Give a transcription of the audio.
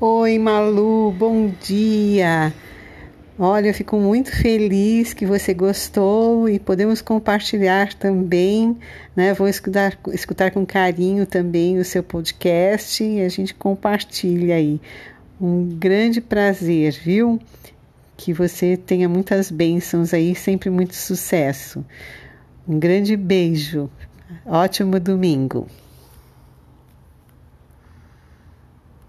Oi, Malu, bom dia. Olha, eu fico muito feliz que você gostou e podemos compartilhar também, né? Vou escutar, escutar com carinho também o seu podcast e a gente compartilha aí. Um grande prazer, viu? Que você tenha muitas bênçãos aí, sempre muito sucesso. Um grande beijo. Ótimo domingo.